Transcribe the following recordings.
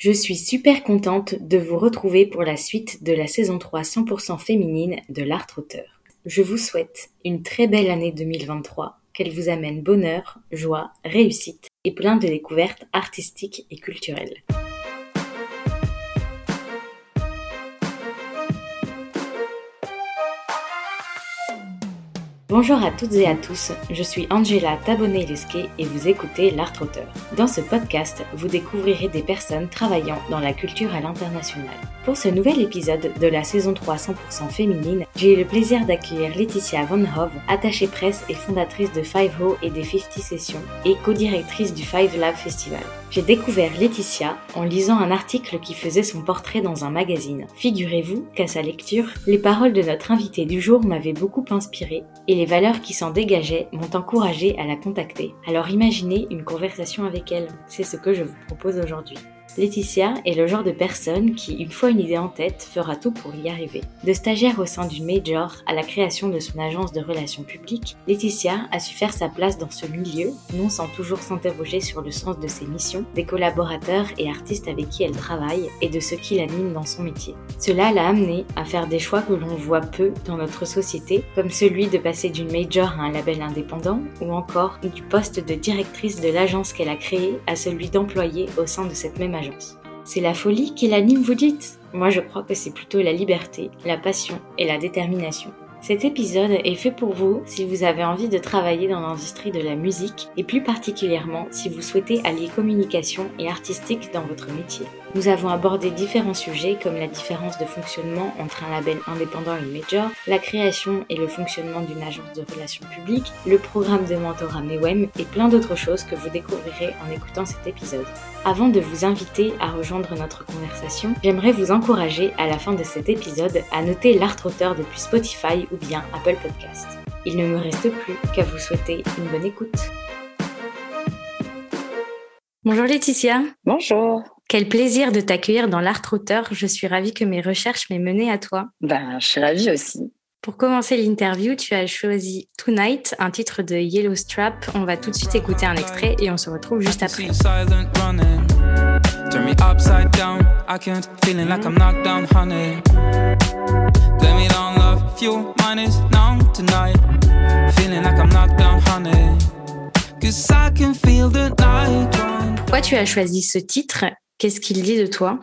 Je suis super contente de vous retrouver pour la suite de la saison 3 100% féminine de l'art auteur. Je vous souhaite une très belle année 2023, qu'elle vous amène bonheur, joie, réussite et plein de découvertes artistiques et culturelles. Bonjour à toutes et à tous, je suis Angela Tabonnet-Lesquet et vous écoutez L'Art Auteur. Dans ce podcast, vous découvrirez des personnes travaillant dans la culture à l'international. Pour ce nouvel épisode de la saison 3 100% féminine, j'ai eu le plaisir d'accueillir Laetitia Von Hove, attachée presse et fondatrice de Five Ho et des 50 Sessions et co-directrice du Five Lab Festival. J'ai découvert Laetitia en lisant un article qui faisait son portrait dans un magazine. Figurez-vous qu'à sa lecture, les paroles de notre invitée du jour m'avaient beaucoup inspiré et les valeurs qui s'en dégageaient m'ont encouragé à la contacter. Alors imaginez une conversation avec elle. C'est ce que je vous propose aujourd'hui. Laetitia est le genre de personne qui, une fois une idée en tête, fera tout pour y arriver. De stagiaire au sein du Major à la création de son agence de relations publiques, Laetitia a su faire sa place dans ce milieu, non sans toujours s'interroger sur le sens de ses missions, des collaborateurs et artistes avec qui elle travaille et de ce qui l'anime dans son métier. Cela l'a amenée à faire des choix que l'on voit peu dans notre société, comme celui de passer d'une Major à un label indépendant, ou encore du poste de directrice de l'agence qu'elle a créée à celui d'employé au sein de cette même agence. C'est la folie qui l'anime, vous dites? Moi je crois que c'est plutôt la liberté, la passion et la détermination. Cet épisode est fait pour vous si vous avez envie de travailler dans l'industrie de la musique et plus particulièrement si vous souhaitez allier communication et artistique dans votre métier. Nous avons abordé différents sujets comme la différence de fonctionnement entre un label indépendant et une major, la création et le fonctionnement d'une agence de relations publiques, le programme de mentorat MEWEM et plein d'autres choses que vous découvrirez en écoutant cet épisode. Avant de vous inviter à rejoindre notre conversation, j'aimerais vous encourager à la fin de cet épisode à noter l'art auteur depuis Spotify ou bien Apple Podcast. Il ne me reste plus qu'à vous souhaiter une bonne écoute. Bonjour Laetitia. Bonjour. Quel plaisir de t'accueillir dans l'art auteur. Je suis ravie que mes recherches m'aient mené à toi. Ben, je suis ravie aussi. Pour commencer l'interview, tu as choisi Tonight, un titre de Yellow Strap. On va tout de suite écouter un extrait et on se retrouve juste après. Pourquoi tu as choisi ce titre? Qu'est-ce qu'il dit de toi?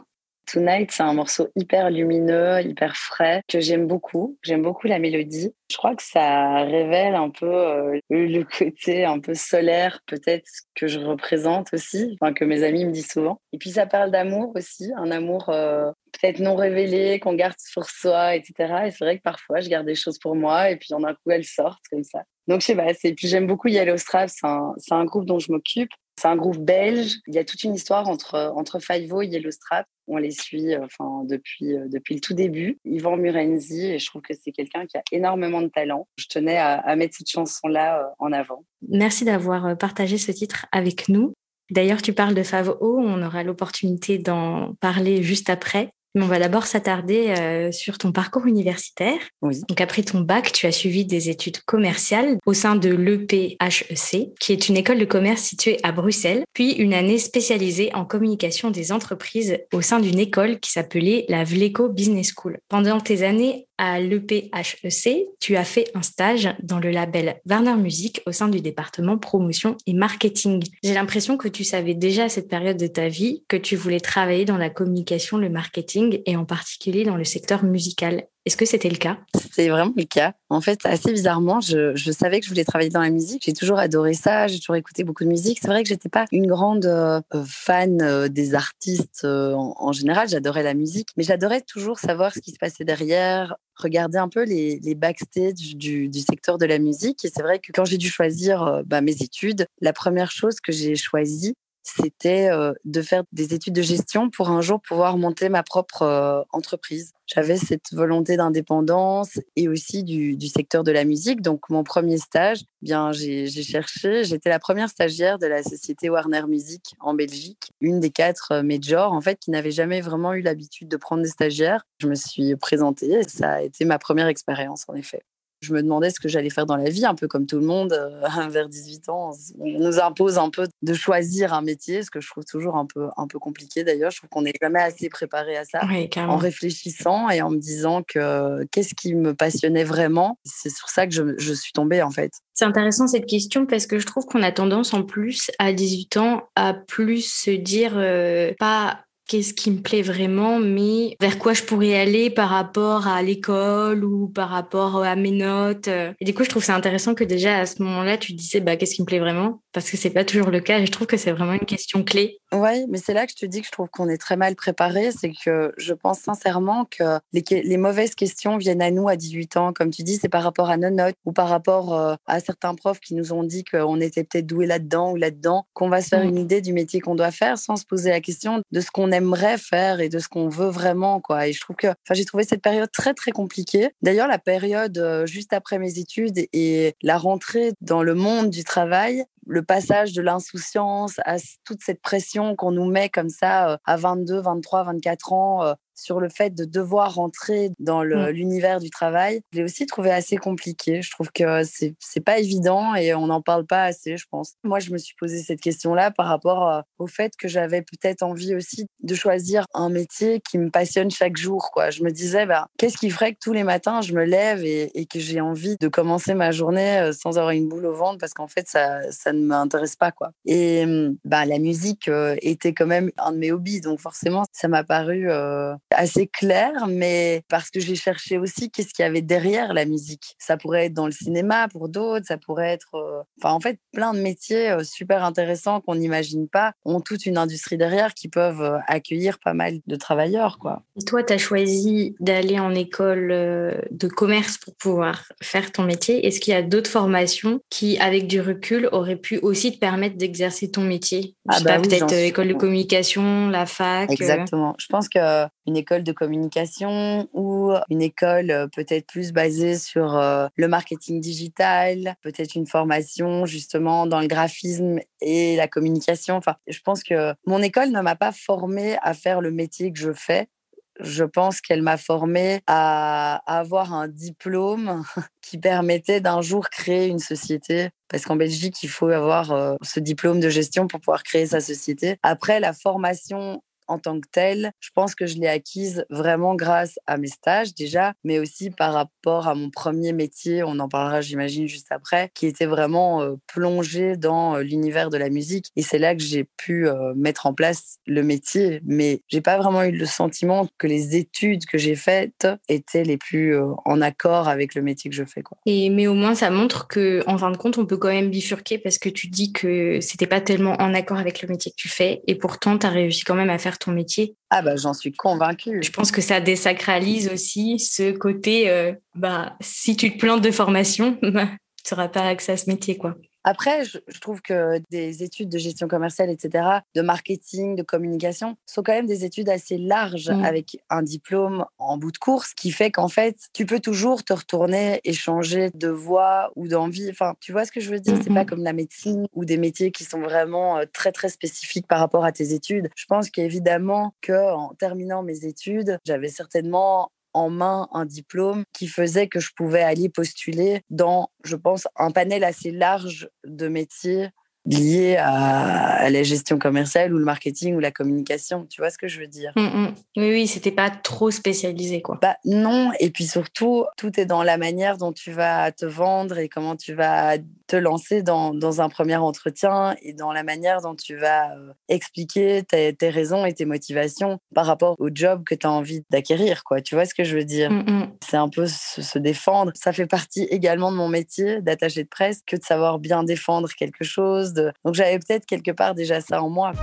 Tonight, c'est un morceau hyper lumineux, hyper frais, que j'aime beaucoup. J'aime beaucoup la mélodie. Je crois que ça révèle un peu euh, le côté un peu solaire, peut-être, que je représente aussi, enfin, que mes amis me disent souvent. Et puis, ça parle d'amour aussi, un amour euh, peut-être non révélé, qu'on garde pour soi, etc. Et c'est vrai que parfois, je garde des choses pour moi, et puis, en un coup, elles sortent comme ça. Donc, je sais pas, et puis j'aime beaucoup Yellow Strap, c'est un, groupe dont je m'occupe. C'est un groupe belge. Il y a toute une histoire entre, entre Five-O et Yellow Strap. On les suit euh, enfin, depuis, euh, depuis le tout début. Yvan Murenzi, et je trouve que c'est quelqu'un qui a énormément de talent. Je tenais à, à mettre cette chanson-là euh, en avant. Merci d'avoir partagé ce titre avec nous. D'ailleurs, tu parles de Favo, on aura l'opportunité d'en parler juste après on va d'abord s'attarder euh, sur ton parcours universitaire. Donc après ton bac, tu as suivi des études commerciales au sein de l'EPHEC, qui est une école de commerce située à Bruxelles, puis une année spécialisée en communication des entreprises au sein d'une école qui s'appelait la Vleco Business School. Pendant tes années à l'EPHEC, tu as fait un stage dans le label Warner Music au sein du département promotion et marketing. J'ai l'impression que tu savais déjà à cette période de ta vie que tu voulais travailler dans la communication, le marketing et en particulier dans le secteur musical. Est-ce que c'était le cas? C'est vraiment le cas. En fait, assez bizarrement, je, savais que je voulais travailler dans la musique. J'ai toujours adoré ça. J'ai toujours écouté beaucoup de musique. C'est vrai que j'étais pas une grande euh, fan euh, des artistes euh, en, général. J'adorais la musique, mais j'adorais toujours savoir ce qui se passait derrière, regarder un peu les, les backstage du, du, secteur de la musique. Et c'est vrai que quand j'ai dû choisir bah, mes études, la première chose que j'ai choisie, c'était de faire des études de gestion pour un jour pouvoir monter ma propre entreprise. J'avais cette volonté d'indépendance et aussi du, secteur de la musique. Donc, mon premier stage, bien, j'ai cherché. J'étais la première stagiaire de la société Warner Music en Belgique, une des quatre majors, en fait, qui n'avait jamais vraiment eu l'habitude de prendre des stagiaires. Je me suis présentée et ça a été ma première expérience, en effet. Je me demandais ce que j'allais faire dans la vie, un peu comme tout le monde, euh, vers 18 ans. On nous impose un peu de choisir un métier, ce que je trouve toujours un peu, un peu compliqué d'ailleurs. Je trouve qu'on n'est jamais assez préparé à ça. en réfléchissant et en me disant que qu'est-ce qui me passionnait vraiment. C'est sur ça que je, je suis tombée en fait. C'est intéressant cette question parce que je trouve qu'on a tendance en plus à 18 ans à plus se dire euh, pas qu'est-ce qui me plaît vraiment, mais vers quoi je pourrais aller par rapport à l'école ou par rapport à mes notes. Et du coup, je trouve c'est intéressant que déjà à ce moment-là, tu disais bah qu'est-ce qui me plaît vraiment, parce que c'est pas toujours le cas. Et je trouve que c'est vraiment une question clé. Oui, mais c'est là que je te dis que je trouve qu'on est très mal préparé. C'est que je pense sincèrement que les, les, mauvaises questions viennent à nous à 18 ans. Comme tu dis, c'est par rapport à nos notes ou par rapport euh, à certains profs qui nous ont dit qu'on était peut-être doué là-dedans ou là-dedans, qu'on va se faire mmh. une idée du métier qu'on doit faire sans se poser la question de ce qu'on aimerait faire et de ce qu'on veut vraiment. Quoi. Et je trouve que j'ai trouvé cette période très, très compliquée. D'ailleurs, la période euh, juste après mes études et la rentrée dans le monde du travail, le passage de l'insouciance à toute cette pression qu'on nous met comme ça euh, à 22, 23, 24 ans euh, sur le fait de devoir rentrer dans mmh. l'univers du travail, je l'ai aussi trouvé assez compliqué. Je trouve que c'est pas évident et on n'en parle pas assez, je pense. Moi, je me suis posé cette question-là par rapport euh, au fait que j'avais peut-être envie aussi de choisir un métier qui me passionne chaque jour. Quoi. Je me disais, bah, qu'est-ce qui ferait que tous les matins, je me lève et, et que j'ai envie de commencer ma journée euh, sans avoir une boule au ventre parce qu'en fait, ça, ça ne m'intéresse pas. Quoi. Et bah, la musique euh, était quand même un de mes hobbies, donc forcément, ça m'a paru assez clair, mais parce que j'ai cherché aussi qu'est-ce qu'il y avait derrière la musique. Ça pourrait être dans le cinéma pour d'autres, ça pourrait être, euh, enfin en fait, plein de métiers euh, super intéressants qu'on n'imagine pas ont toute une industrie derrière qui peuvent euh, accueillir pas mal de travailleurs, quoi. Et toi, tu as choisi d'aller en école de commerce pour pouvoir faire ton métier. Est-ce qu'il y a d'autres formations qui, avec du recul, auraient pu aussi te permettre d'exercer ton métier? Ah bah peut-être école de communication, la fac. Exactement. Je pense qu'une école de communication ou une école euh, peut-être plus basée sur euh, le marketing digital, peut-être une formation justement dans le graphisme et la communication. Enfin, je pense que mon école ne m'a pas formée à faire le métier que je fais. Je pense qu'elle m'a formée à avoir un diplôme qui permettait d'un jour créer une société. Parce qu'en Belgique, il faut avoir euh, ce diplôme de gestion pour pouvoir créer sa société. Après, la formation en tant que telle, je pense que je l'ai acquise vraiment grâce à mes stages déjà, mais aussi par rapport à mon premier métier, on en parlera j'imagine juste après, qui était vraiment euh, plongé dans euh, l'univers de la musique. Et c'est là que j'ai pu euh, mettre en place le métier, mais j'ai pas vraiment eu le sentiment que les études que j'ai faites étaient les plus en accord avec le métier que je fais. Et mais au moins ça montre que en fin de compte on peut quand même bifurquer parce que tu dis que c'était pas tellement en accord avec le métier que tu fais et pourtant tu as réussi quand même à faire ton métier. Ah bah j'en suis convaincue. Je pense que ça désacralise aussi ce côté, euh, bah si tu te plantes de formation, bah, tu n'auras pas accès à ce métier quoi. Après, je, trouve que des études de gestion commerciale, etc., de marketing, de communication, sont quand même des études assez larges mmh. avec un diplôme en bout de course qui fait qu'en fait, tu peux toujours te retourner et changer de voie ou d'envie. Enfin, tu vois ce que je veux dire? C'est pas mmh comme la médecine ou des métiers qui sont vraiment euh, très, très spécifiques par rapport à tes études. Je pense qu'évidemment qu'en terminant mes études, j'avais certainement en main un diplôme qui faisait que je pouvais aller postuler dans, je pense, un panel assez large de métiers lié à, la gestion commerciale ou le marketing ou la communication. Tu vois ce que je veux dire? Mmh, mmh. Oui, oui, c'était pas trop spécialisé, quoi. Bah non, et puis surtout, tout est dans la manière dont tu vas te vendre et comment tu vas te lancer dans, dans un premier entretien et dans la manière dont tu vas euh, expliquer tes, tes, raisons et tes motivations par rapport au job que tu as envie d'acquérir, quoi. Tu vois ce que je veux dire? Mmh, C'est un peu se, se défendre. Ça fait partie également de mon métier d'attaché de presse que de savoir bien défendre quelque chose, donc j'avais peut-être quelque part déjà ça en moi.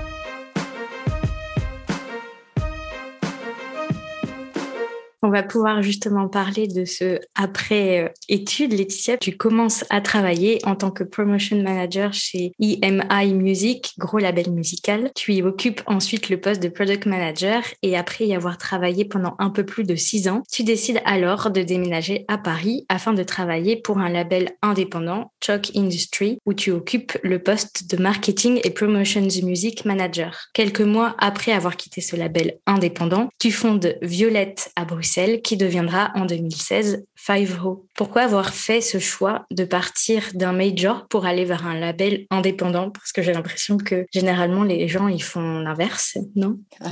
On va pouvoir justement parler de ce après euh. Laetitia, tu commences à travailler en tant que promotion manager chez EMI Music, gros label musical. Tu y occupes ensuite le poste de product manager et après y avoir travaillé pendant un peu plus de six ans, tu décides alors de déménager à Paris afin de travailler pour un label indépendant, Chalk Industry, où tu occupes le poste de marketing et promotions music manager. Quelques mois après avoir quitté ce label indépendant, tu fondes Violette à Bruxelles Qui deviendra en 2016 Five Ho. Pourquoi avoir fait ce choix de partir d'un major pour aller vers un label indépendant? Parce que j'ai l'impression que généralement les gens ils font l'inverse, non?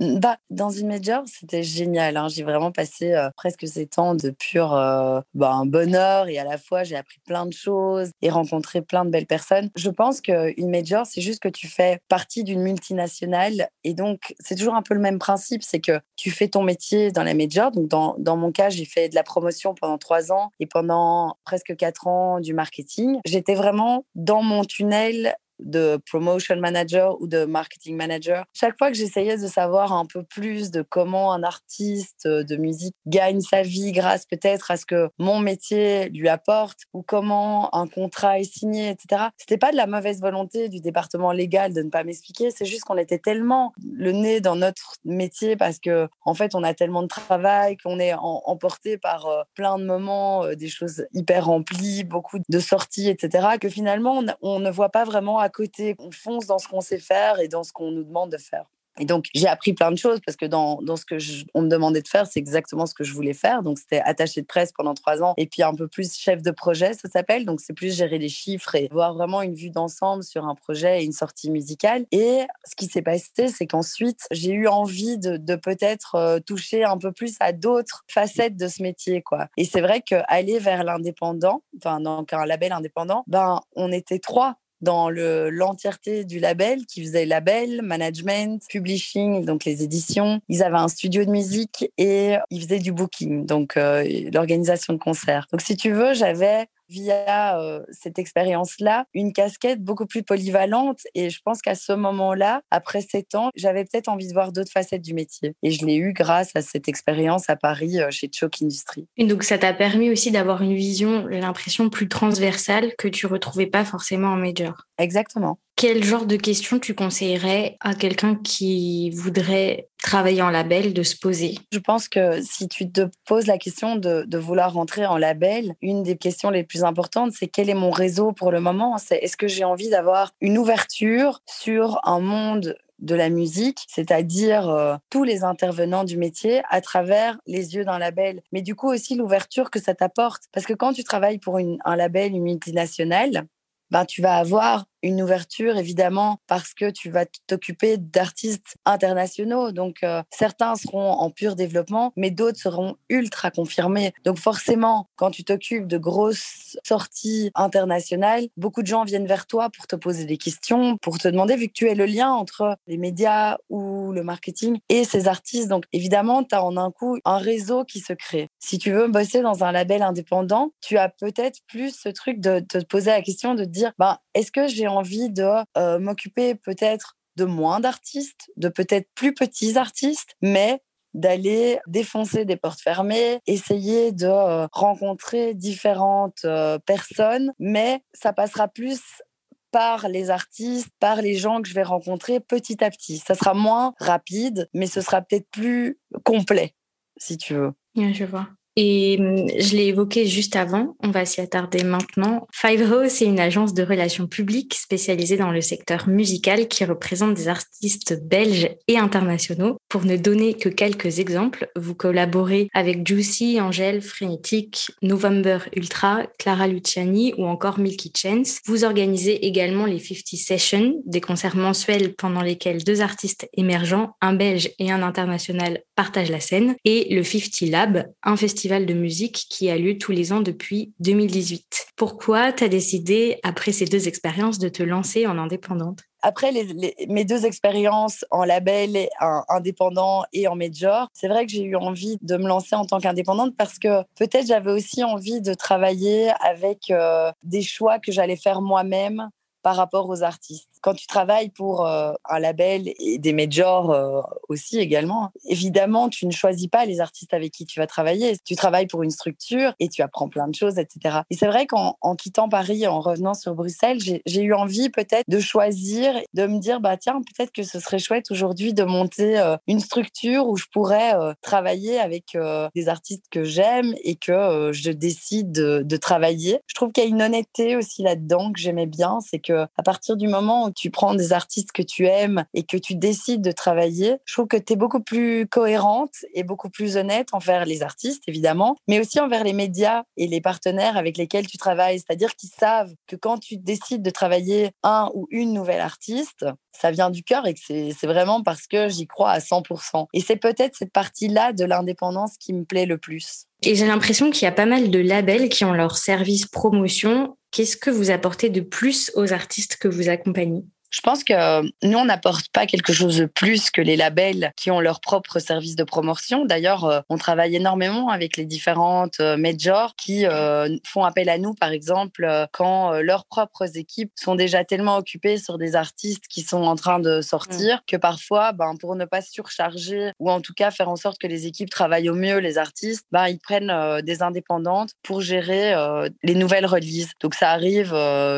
Bah dans une major c'était génial. Hein. J'ai vraiment passé euh, presque ces temps de pur euh, bah, bonheur et à la fois j'ai appris plein de choses et rencontré plein de belles personnes. Je pense qu'une major c'est juste que tu fais partie d'une multinationale et donc c'est toujours un peu le même principe, c'est que tu fais ton métier dans la. Donc dans, dans mon cas j'ai fait de la promotion pendant trois ans et pendant presque quatre ans du marketing. J'étais vraiment dans mon tunnel de promotion manager ou de marketing manager. Chaque fois que j'essayais de savoir un peu plus de comment un artiste de musique gagne sa vie grâce peut-être à ce que mon métier lui apporte ou comment un contrat est signé, etc. C'était pas de la mauvaise volonté du département légal de ne pas m'expliquer. C'est juste qu'on était tellement le nez dans notre métier parce que en fait on a tellement de travail qu'on est emporté par euh, plein de moments, euh, des choses hyper remplies, beaucoup de sorties, etc. Que finalement on, on ne voit pas vraiment à côté, on fonce dans ce qu'on sait faire et dans ce qu'on nous demande de faire. Et donc, j'ai appris plein de choses parce que dans, dans ce que on me demandait de faire, c'est exactement ce que je voulais faire. Donc, c'était attaché de presse pendant trois ans et puis un peu plus chef de projet, ça s'appelle. Donc, c'est plus gérer les chiffres et avoir vraiment une vue d'ensemble sur un projet et une sortie musicale. Et ce qui s'est passé, c'est qu'ensuite, j'ai eu envie de, de peut-être euh, toucher un peu plus à d'autres facettes de ce métier, quoi. Et c'est vrai qu'aller vers l'indépendant, enfin, donc un label indépendant, ben, on était trois dans l'entièreté du label qui faisait label, management, publishing, donc les éditions. Ils avaient un studio de musique et ils faisaient du booking, donc euh, l'organisation de concerts. Donc si tu veux, j'avais via euh, cette expérience-là, une casquette beaucoup plus polyvalente. Et je pense qu'à ce moment-là, après sept ans, j'avais peut-être envie de voir d'autres facettes du métier. Et je l'ai eu grâce à cette expérience à Paris euh, chez Choke Industries. Et donc, ça t'a permis aussi d'avoir une vision, l'impression plus transversale que tu retrouvais pas forcément en major. Exactement. Quel genre de questions tu conseillerais à quelqu'un qui voudrait travailler en label de se poser? Je pense que si tu te poses la question de, vouloir rentrer en label, une des questions les plus importantes, c'est quel est mon réseau pour le moment? C'est est-ce que j'ai envie d'avoir une ouverture sur un monde de la musique, c'est-à-dire euh, tous les intervenants du métier à travers les yeux d'un label, mais du coup aussi l'ouverture que ça t'apporte? Parce que quand tu travailles pour un label, une multinationale, ben, tu vas avoir une ouverture, évidemment, parce que tu vas t'occuper d'artistes internationaux. Donc, euh, certains seront en pur développement, mais d'autres seront ultra confirmés. Donc, forcément, quand tu t'occupes de grosses sorties internationales, beaucoup de gens viennent vers toi pour te poser des questions, pour te demander, vu que tu es le lien entre les médias ou le marketing et ces artistes. Donc, évidemment, tu as en un coup un réseau qui se crée. Si tu veux bosser dans un label indépendant, tu as peut-être plus ce truc de, te poser la question de dire, ben, est-ce que j'ai envie de euh, m'occuper peut-être de moins d'artistes, de peut-être plus petits artistes, mais d'aller défoncer des portes fermées, essayer de euh, rencontrer différentes euh, personnes, mais ça passera plus par les artistes, par les gens que je vais rencontrer petit à petit. Ça sera moins rapide, mais ce sera peut-être plus complet, si tu veux. je vois. Et hum, je l'ai évoqué juste avant, on va s'y attarder maintenant. Five Ho, c'est une agence de relations publiques spécialisée dans le secteur musical qui représente des artistes belges et internationaux. Pour ne donner que quelques exemples, vous collaborez avec Juicy, Angèle, Frenetic, November Ultra, Clara Luciani ou encore Milky Chance. Vous organisez également les 50 Sessions, des concerts mensuels pendant lesquels deux artistes émergents, un belge et un international, partagent la scène, et le 50 Lab, un festival de musique qui a lieu tous les ans depuis 2018. Pourquoi tu as décidé, après ces deux expériences, de te lancer en indépendante? Après mes deux expériences en label indépendant et en major, c'est vrai que j'ai eu envie de me lancer en tant qu'indépendante parce que peut-être j'avais aussi envie de travailler avec euh, des choix que j'allais faire moi-même par rapport aux artistes. Quand tu travailles pour euh, un label et des majors euh, aussi également, évidemment, tu ne choisis pas les artistes avec qui tu vas travailler. Tu travailles pour une structure et tu apprends plein de choses, etc. Et c'est vrai qu'en quittant Paris, en revenant sur Bruxelles, j'ai eu envie peut-être de choisir, de me dire, bah tiens, peut-être que ce serait chouette aujourd'hui de monter euh, une structure où je pourrais travailler avec des artistes que j'aime et que je décide de, de travailler. Je trouve qu'il y a une honnêteté aussi là-dedans que j'aimais bien, c'est que à partir du moment où tu prends des artistes que tu aimes et que tu décides de travailler, je trouve que tu es beaucoup plus cohérente et beaucoup plus honnête envers les artistes, évidemment, mais aussi envers les médias et les partenaires avec lesquels tu travailles. C'est-à-dire qu'ils savent que quand tu décides de travailler un ou une nouvelle artiste, ça vient du cœur et que c'est vraiment parce que j'y crois à 100%. Et c'est peut-être cette partie-là de l'indépendance qui me plaît le plus. Et j'ai l'impression qu'il y a pas mal de labels qui ont leur service promotion. Qu'est-ce que vous apportez de plus aux artistes que vous accompagnez? Je pense que euh, nous, on n'apporte pas quelque chose de plus que les labels qui ont leur propre service de promotion. D'ailleurs, euh, on travaille énormément avec les différentes euh, majors qui font appel à nous, par exemple, quand leurs propres équipes sont déjà tellement occupées sur des artistes qui sont en train de sortir mmh. que parfois, ben, pour ne pas surcharger ou en tout cas faire en sorte que les équipes travaillent au mieux les artistes, ben, ils prennent des indépendantes pour gérer les nouvelles releases. Donc ça arrive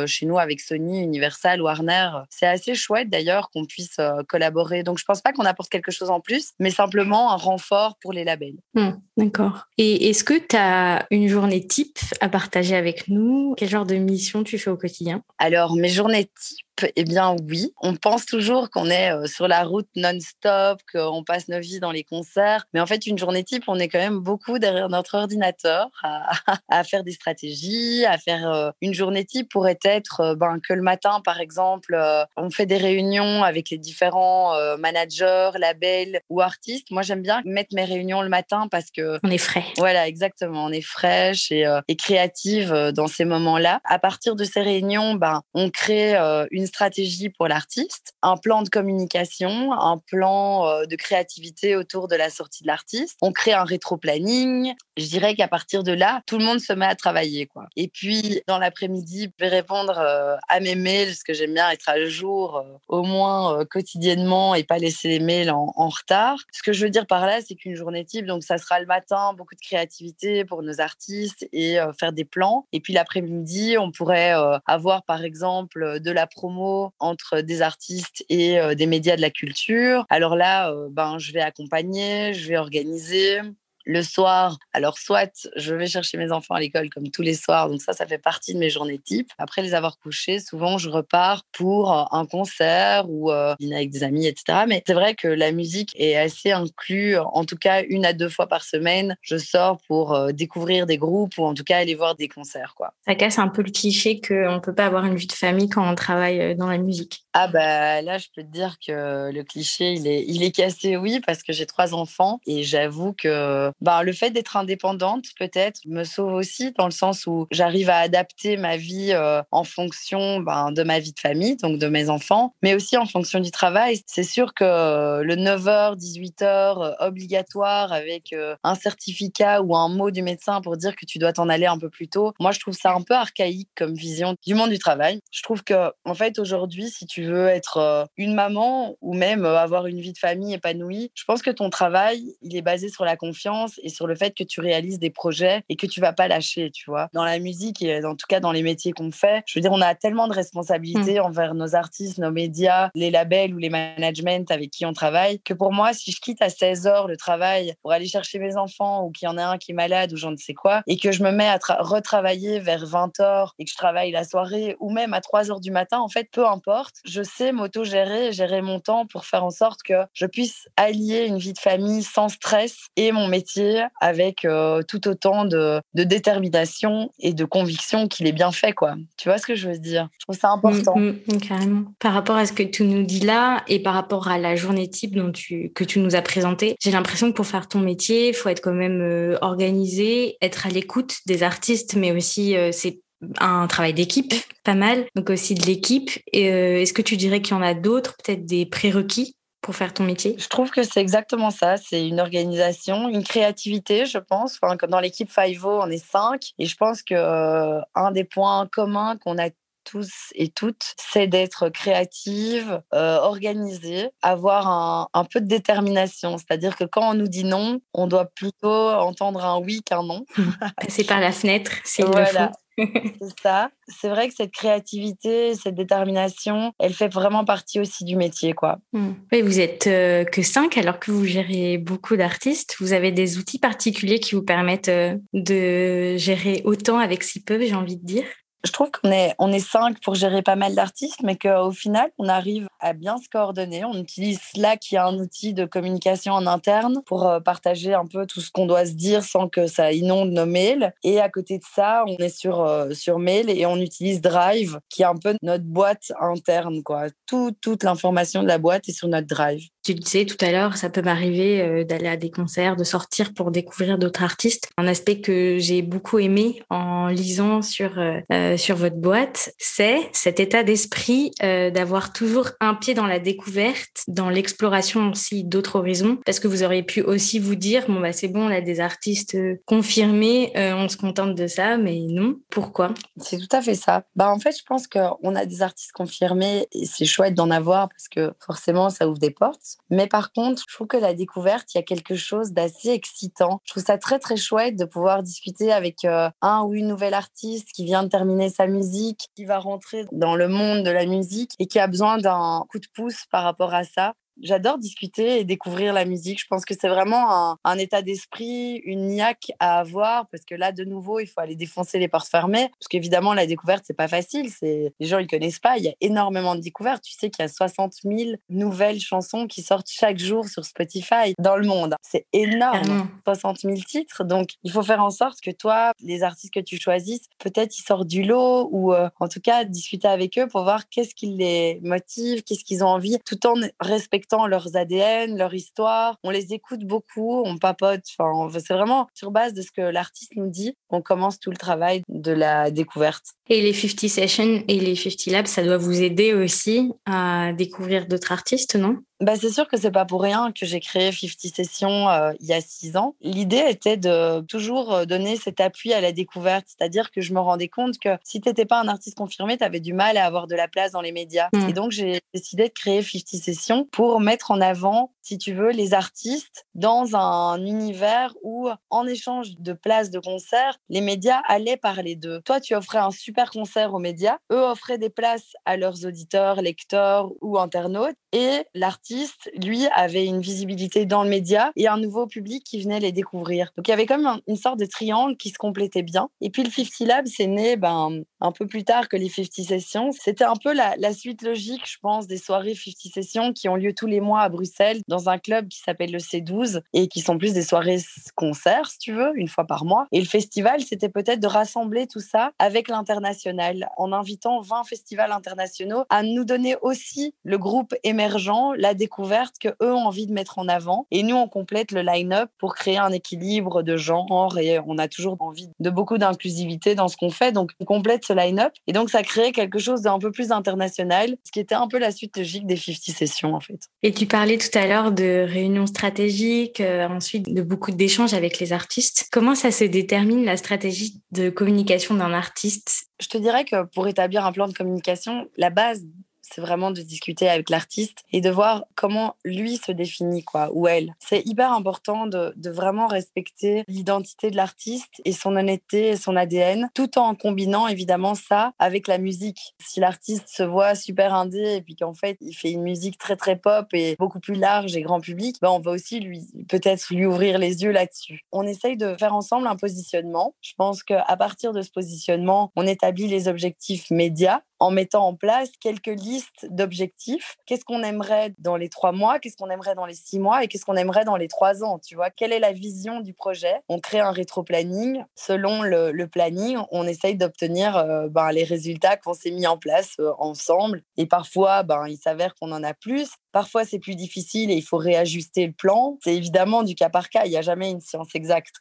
chez nous avec Sony, Universal, Warner. C'est assez chouette d'ailleurs qu'on puisse euh, collaborer. Donc je pense pas qu'on apporte quelque chose en plus, mais simplement un renfort pour les labels. Hmm, d'accord. Et est-ce que tu as une journée type à partager avec nous? Quel genre de mission tu fais au quotidien? Alors mes journées type, eh bien oui, on pense toujours qu'on est sur la route non-stop, qu'on passe nos vies dans les concerts, mais en fait une journée type, on est quand même beaucoup derrière notre ordinateur à, faire des stratégies, à faire une journée type pourrait être ben, que le matin par exemple, on fait des réunions avec les différents managers, labels ou artistes. Moi j'aime bien mettre mes réunions le matin parce que on est frais. Voilà, exactement, on est fraîche et, et créative dans ces moments-là. À partir de ces réunions, ben on crée une stratégie pour l'artiste, un plan de communication, un plan euh, de créativité autour de la sortie de l'artiste. On crée un rétro-planning. Je dirais qu'à partir de là, tout le monde se met à travailler. Et puis, dans l'après-midi, je vais répondre euh, à mes mails, parce que j'aime bien être à jour euh, au moins quotidiennement et pas laisser les mails en, en retard. Ce que je veux dire par là, c'est qu'une journée type, donc ça sera le matin, beaucoup de créativité pour nos artistes et faire des plans. Et puis l'après-midi, on pourrait avoir par exemple de la promo entre des artistes et euh, des médias de la culture. Alors là, euh, ben, je vais accompagner, je vais organiser, le soir, alors soit je vais chercher mes enfants à l'école comme tous les soirs, donc ça, ça fait partie de mes journées type. Après les avoir couchés, souvent je repars pour un concert ou euh, dîner avec des amis, etc. Mais c'est vrai que la musique est assez inclue, en tout cas une à deux fois par semaine. Je sors pour euh, découvrir des groupes ou en tout cas aller voir des concerts. Quoi. Ça casse un peu le cliché qu'on ne peut pas avoir une vie de famille quand on travaille euh, dans la musique. Ah bah là, je peux te dire que le cliché, il est, il est cassé, oui, parce que j'ai trois enfants et j'avoue que ben, le fait d'être indépendante, peut-être, me sauve aussi dans le sens où j'arrive à adapter ma vie euh, en fonction ben, de ma vie de famille, donc de mes enfants, mais aussi en fonction du travail. C'est sûr que le 9h, 18h obligatoire avec euh, un certificat ou un mot du médecin pour dire que tu dois t'en aller un peu plus tôt, moi, je trouve ça un peu archaïque comme vision du monde du travail. Je trouve que, en fait, aujourd'hui, si tu veux être euh, une maman ou même avoir une vie de famille épanouie, je pense que ton travail, il est basé sur la confiance et sur le fait que tu réalises des projets et que tu vas pas lâcher, tu vois. Dans la musique et en tout cas dans les métiers qu'on fait, je veux dire, on a tellement de responsabilités mmh. envers nos artistes, nos médias, les labels ou les managements avec qui on travaille que pour moi, si je quitte à 16 heures le travail pour aller chercher mes enfants ou qu'il y en a un qui est malade ou j'en ne sais quoi et que je me mets à retravailler vers 20 heures et que je travaille la soirée ou même à 3 heures du matin, en fait, peu importe, je sais m'auto-gérer, gérer mon temps pour faire en sorte que je puisse allier une vie de famille sans stress et mon métier avec euh, tout autant de, détermination et de conviction qu'il est bien fait, quoi. Tu vois ce que je veux dire? Je trouve ça important. Mm, mm, carrément. Par rapport à ce que tu nous dis là et par rapport à la journée type dont tu, que tu nous as présenté, j'ai l'impression que pour faire ton métier, il faut être quand même euh, organisé, être à l'écoute des artistes, mais aussi euh, c'est un travail d'équipe, pas mal, donc aussi de l'équipe. Est-ce que tu dirais qu'il y en a d'autres, peut-être des prérequis? Pour faire ton métier? Je trouve que c'est exactement ça. C'est une organisation, une créativité, je pense. Enfin, dans l'équipe Five-O, on est cinq. Et je pense que euh, un des points communs qu'on a tous et toutes, c'est d'être créative, euh, organisée, avoir un, un, peu de détermination. C'est-à-dire que quand on nous dit non, on doit plutôt entendre un oui qu'un non. Passer par la fenêtre, c'est voilà. c'est ça. C'est vrai que cette créativité, cette détermination, elle fait vraiment partie aussi du métier, quoi. Oui, vous êtes euh, que cinq alors que vous gérez beaucoup d'artistes. Vous avez des outils particuliers qui vous permettent euh, de gérer autant avec si peu, j'ai envie de dire? Je trouve qu'on est, on est cinq pour gérer pas mal d'artistes, mais qu'au final, on arrive à bien se coordonner. On utilise Slack, qui est un outil de communication en interne, pour euh, partager un peu tout ce qu'on doit se dire sans que ça inonde nos mails. Et à côté de ça, on est sur, euh, sur mail et on utilise Drive, qui est un peu notre boîte interne. Quoi. Tout, toute l'information de la boîte est sur notre Drive. Tu le disais tout à l'heure, ça peut m'arriver euh, d'aller à des concerts, de sortir pour découvrir d'autres artistes. Un aspect que j'ai beaucoup aimé en lisant sur, euh, euh, sur votre boîte, c'est cet état d'esprit d'avoir toujours un pied dans la découverte, dans l'exploration aussi d'autres horizons, parce que vous auriez pu aussi vous dire, bon, bah, c'est bon, on a des artistes confirmés, on se contente de ça, mais non. Pourquoi? C'est tout à fait ça. Bah, en fait, je pense qu'on a des artistes confirmés et c'est chouette d'en avoir parce que forcément, ça ouvre des portes. Mais par contre, je trouve que la découverte, il y a quelque chose d'assez excitant. Je trouve ça très très chouette de pouvoir discuter avec euh, un ou une nouvelle artiste qui vient de terminer sa musique, qui va rentrer dans le monde de la musique et qui a besoin d'un coup de pouce par rapport à ça. J'adore discuter et découvrir la musique. Je pense que c'est vraiment un, état d'esprit, une niaque à avoir parce que là, de nouveau, il faut aller défoncer les portes fermées parce qu'évidemment, la découverte, c'est pas facile. C'est les gens ils connaissent pas. Il y a énormément de découvertes. Tu sais qu'il y a 60 000 nouvelles chansons qui sortent chaque jour sur Spotify dans le monde. C'est énorme, 60 000 titres. Donc, il faut faire en sorte que toi, les artistes que tu choisisses, peut-être ils sortent du lot ou euh, en tout cas discuter avec eux pour voir qu'est-ce qui les motive, qu'est-ce qu'ils ont envie, tout en respectant leurs ADN, leur histoire. On les écoute beaucoup, on papote. Enfin, c'est vraiment sur base de ce que l'artiste nous dit qu'on commence tout le travail de la découverte. Et les 50 Sessions et les 50 Labs, ça doit vous aider aussi à découvrir d'autres artistes, non? Bah, c'est sûr que c'est pas pour rien que j'ai créé 50 Sessions euh, il y a six ans. L'idée était de toujours donner cet appui à la découverte, c'est-à-dire que je me rendais compte que si tu n'étais pas un artiste confirmé, tu avais du mal à avoir de la place dans les médias. Mmh. Et donc j'ai décidé de créer 50 Sessions pour mettre en avant, si tu veux, les artistes dans un univers où, en échange de places de concert, les médias allaient parler d'eux. Toi, tu offrais un super concert aux médias, eux offraient des places à leurs auditeurs, lecteurs ou internautes, et l'artiste lui, avait une visibilité dans le média et un nouveau public qui venait les découvrir. Donc il y avait comme une sorte de triangle qui se complétait bien. Et puis le 50 Lab, c'est né ben, un peu plus tard que les 50 Sessions. C'était un peu la, suite logique, je pense, des soirées 50 Sessions qui ont lieu tous les mois à Bruxelles un club qui s'appelle le C12 et qui sont plus des soirées concerts, si tu veux, une fois par mois. Et le festival, c'était peut-être de rassembler tout ça avec l'international en invitant 20 festivals internationaux à nous donner aussi le groupe émergent, la découverte que eux ont envie de mettre en avant. Et nous, on complète le line-up pour créer un équilibre de genre et on a toujours envie de beaucoup d'inclusivité dans ce qu'on fait. Donc, on complète ce line-up et donc ça crée quelque chose d'un peu plus international, ce qui était un peu la suite logique des 50 sessions en fait. Et tu parlais tout à l'heure de réunions stratégiques, euh, ensuite de beaucoup d'échanges avec les artistes. Comment ça se détermine la stratégie de communication d'un artiste? Je te dirais que pour établir un plan de communication, la base c'est vraiment de discuter avec l'artiste et de voir comment lui se définit, quoi, ou elle. C'est hyper important de, vraiment respecter l'identité de l'artiste et son honnêteté et son ADN, tout en combinant évidemment ça avec la musique. Si l'artiste se voit super indé et puis qu'en fait il fait une musique très très pop et beaucoup plus large et grand public, ben on va aussi lui peut-être lui ouvrir les yeux là-dessus. On essaye de faire ensemble un positionnement. Je pense qu'à partir de ce positionnement, on établit les objectifs médias en mettant en place quelques listes d'objectifs. Qu'est-ce qu'on aimerait dans les trois mois? Qu'est-ce qu'on aimerait dans les six mois? Et qu'est-ce qu'on aimerait dans les trois ans Tu vois, quelle est la vision du projet? On crée un rétro-planning. Selon le, planning, on essaye d'obtenir euh, ben, les résultats qu'on s'est mis en place euh, ensemble. Et parfois, ben, il s'avère qu'on en a plus. Parfois, c'est plus difficile et il faut réajuster le plan. C'est évidemment du cas par cas. Il n'y a jamais une science exacte.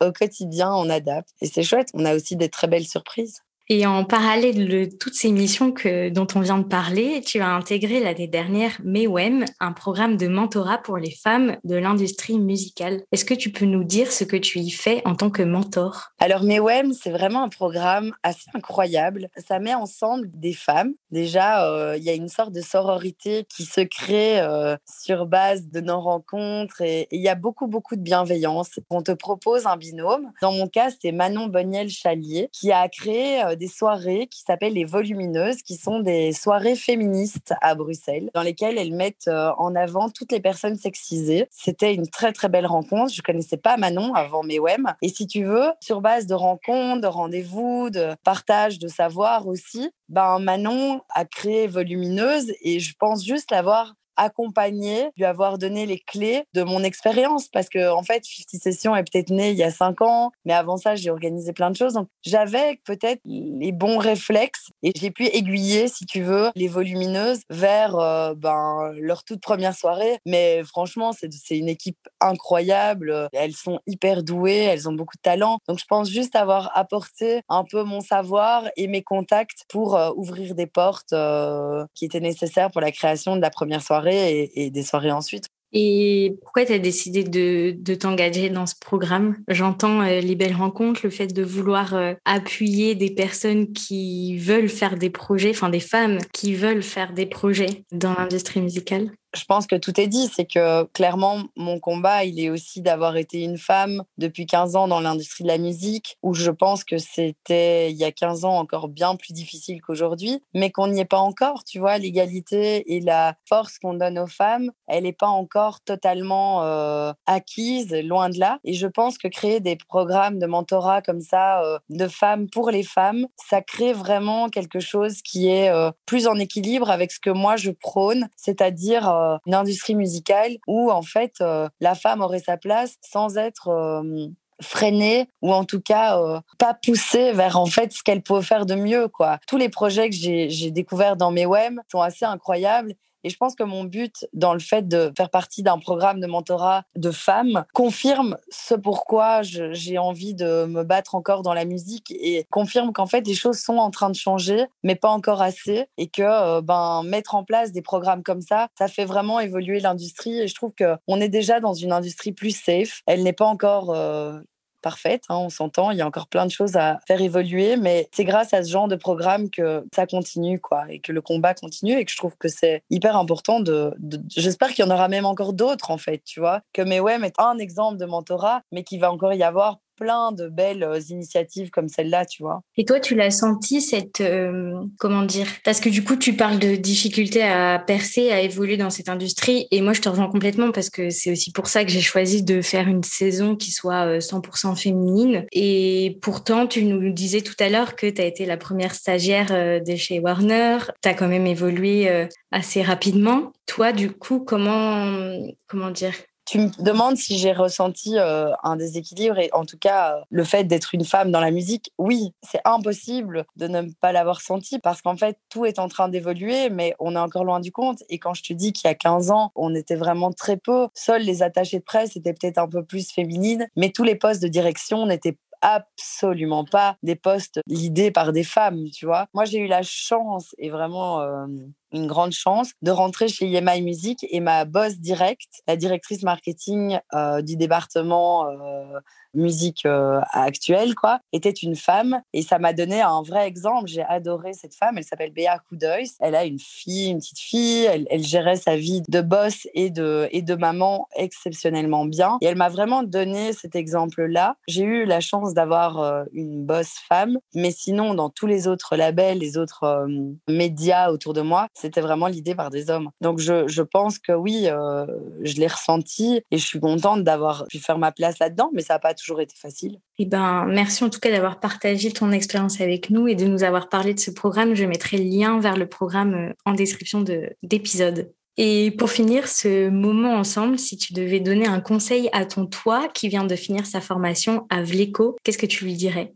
Au quotidien, on adapte. Et c'est chouette. On a aussi des très belles surprises. Et en parallèle de toutes ces missions dont on vient de parler, tu as intégré l'année dernière MEWEM, un programme de mentorat pour les femmes de l'industrie musicale. Est-ce que tu peux nous dire ce que tu y fais en tant que mentor? Alors MEWEM, c'est vraiment un programme assez incroyable. Ça met ensemble des femmes. Déjà, euh, il y a une sorte de sororité qui se crée euh, sur base de nos rencontres et il y a beaucoup, beaucoup de bienveillance. On te propose un binôme. Dans mon cas, c'est Manon Boniel-Chalier qui a créé euh, des soirées qui s'appellent les Volumineuses, qui sont des soirées féministes à Bruxelles, dans lesquelles elles mettent en avant toutes les personnes sexisées. C'était une très très belle rencontre. Je connaissais pas Manon avant MEWEM. Et si tu veux, sur base de rencontres, de rendez-vous, de partage de savoir aussi, ben Manon a créé Volumineuse et je pense juste l'avoir accompagner, lui avoir donné les clés de mon expérience. Parce que en fait 50 Sessions est peut-être née il y a cinq ans, mais avant ça j'ai organisé plein de choses. Donc j'avais peut-être les bons réflexes et j'ai pu aiguiller si tu veux les volumineuses vers euh, ben leur toute première soirée. Mais franchement c'est une équipe incroyable, elles sont hyper douées, elles ont beaucoup de talent. Donc je pense juste avoir apporté un peu mon savoir et mes contacts pour euh, ouvrir des portes euh, qui étaient nécessaires pour la création de la première soirée et, des soirées ensuite. Et pourquoi tu as décidé de, t'engager dans ce programme? J'entends euh, les belles rencontres, le fait de vouloir euh, appuyer des personnes qui veulent faire des projets, enfin des femmes qui veulent faire des projets dans l'industrie musicale je pense que tout est dit. C'est que clairement, mon combat, il est aussi d'avoir été une femme depuis 15 ans dans l'industrie de la musique, où je pense que c'était il y a 15 ans encore bien plus difficile qu'aujourd'hui, mais qu'on n'y est pas encore. Tu vois, l'égalité et la force qu'on donne aux femmes, elle n'est pas encore totalement euh, acquise, loin de là. Et je pense que créer des programmes de mentorat comme ça, euh, de femmes pour les femmes, ça crée vraiment quelque chose qui est euh, plus en équilibre avec ce que moi je prône, c'est-à-dire une industrie musicale où en fait euh, la femme aurait sa place sans être euh, freinée ou en tout cas pas poussée vers en fait ce qu'elle peut faire de mieux quoi. Tous les projets que j'ai découverts dans mes web sont assez incroyables et je pense que mon but dans le fait de faire partie d'un programme de mentorat de femmes confirme ce pourquoi j'ai envie de me battre encore dans la musique et confirme qu'en fait les choses sont en train de changer, mais pas encore assez. Et que euh, ben, mettre en place des programmes comme ça, ça fait vraiment évoluer l'industrie. Et je trouve qu'on est déjà dans une industrie plus safe. Elle n'est pas encore euh, hein, on s'entend, il y a encore plein de choses à faire évoluer, mais c'est grâce à ce genre de programme que ça continue, quoi, et que le combat continue, et que je trouve que c'est hyper important de... J'espère qu'il y en aura même encore d'autres, en fait, tu vois, que MEWEM est un exemple de mentorat, mais qu'il va encore y avoir plein de belles euh, initiatives comme celle-là, tu vois. Et toi, tu l'as senti cette euh, comment dire? Parce que du coup, tu parles de difficultés à percer, à évoluer dans cette industrie, et moi, je te rejoins complètement parce que c'est aussi pour ça que j'ai choisi de faire une saison qui soit 100% euh, féminine. Et pourtant, tu nous disais tout à l'heure que tu as été la première stagiaire de chez Warner. Tu as quand même évolué assez rapidement. Toi, du coup, comment comment dire? Tu me demandes si j'ai ressenti euh, un déséquilibre et en tout cas euh, le fait d'être une femme dans la musique, oui, c'est impossible de ne pas l'avoir senti parce qu'en fait tout est en train d'évoluer mais on est encore loin du compte et quand je te dis qu'il y a 15 ans, on était vraiment très peu, seuls les attachés de presse étaient peut-être un peu plus féminines mais tous les postes de direction n'étaient absolument pas des postes l'idée par des femmes, tu vois. Moi, j'ai eu la chance et vraiment euh, une grande chance de rentrer chez EMI Music et ma boss directe, la directrice marketing euh, du département euh, musique euh, actuelle, quoi, était une femme. Et ça m'a donné un vrai exemple. J'ai adoré cette femme. Elle s'appelle Béa Coudois. Elle a une fille, une petite fille. Elle, gérait sa vie de boss et de, et de maman exceptionnellement bien. Et elle m'a vraiment donné cet exemple-là. J'ai eu la chance d'avoir une boss femme. Mais sinon, dans tous les autres labels, les autres médias autour de moi, c'était vraiment l'idée par des hommes. Donc, je, je pense que oui, je l'ai ressenti et je suis contente d'avoir pu faire ma place là-dedans. Mais ça n'a pas toujours été facile. Eh ben, merci en tout cas d'avoir partagé ton expérience avec nous et de nous avoir parlé de ce programme. Je mettrai le lien vers le programme euh, en description d'épisode. Et pour finir ce moment ensemble, si tu devais donner un conseil à ton toi qui vient de finir sa formation à Vleco, qu'est-ce que tu lui dirais?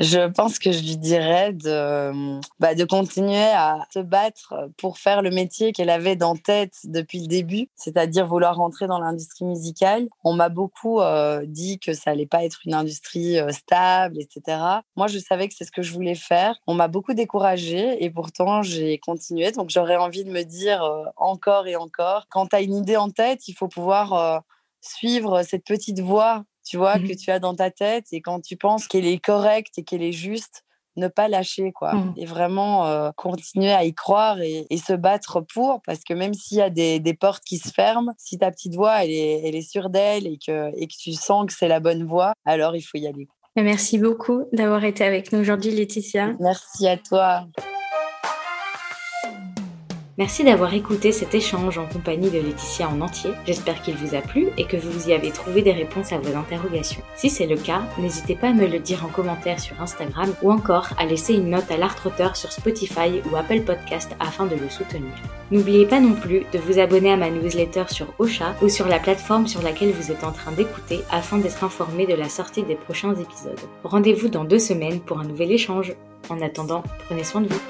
Je pense que je lui dirais de, bah, de continuer à se battre pour faire le métier qu'elle avait dans tête depuis le début, c'est-à-dire vouloir rentrer dans l'industrie musicale. On m'a beaucoup euh, dit que ça allait pas être une industrie euh, stable, etc. Moi, je savais que c'est ce que je voulais faire. On m'a beaucoup découragée et pourtant j'ai continué. Donc j'aurais envie de me dire euh, encore et encore, quand tu as une idée en tête, il faut pouvoir suivre cette petite voix tu vois, mmh que tu as dans ta tête et quand tu penses qu'elle est correcte et qu'elle est juste, ne pas lâcher, quoi. Mmh. Et vraiment euh, continuer à y croire et, se battre pour, parce que même s'il y a des, portes qui se ferment, si ta petite voix, elle est, elle est sûre d'elle et que, et que tu sens que c'est la bonne voie, alors il faut y aller. Merci beaucoup d'avoir été avec nous aujourd'hui, Laetitia. Merci à toi. Merci d'avoir écouté cet échange en compagnie de Laetitia en entier. J'espère qu'il vous a plu et que vous y avez trouvé des réponses à vos interrogations. Si c'est le cas, n'hésitez pas à me le dire en commentaire sur Instagram ou encore à laisser une note à l'Artroteur sur Spotify ou Apple Podcast afin de le soutenir. N'oubliez pas non plus de vous abonner à ma newsletter sur Ocha ou sur la plateforme sur laquelle vous êtes en train d'écouter afin d'être informé de la sortie des prochains épisodes. Rendez-vous dans deux semaines pour un nouvel échange. En attendant, prenez soin de vous.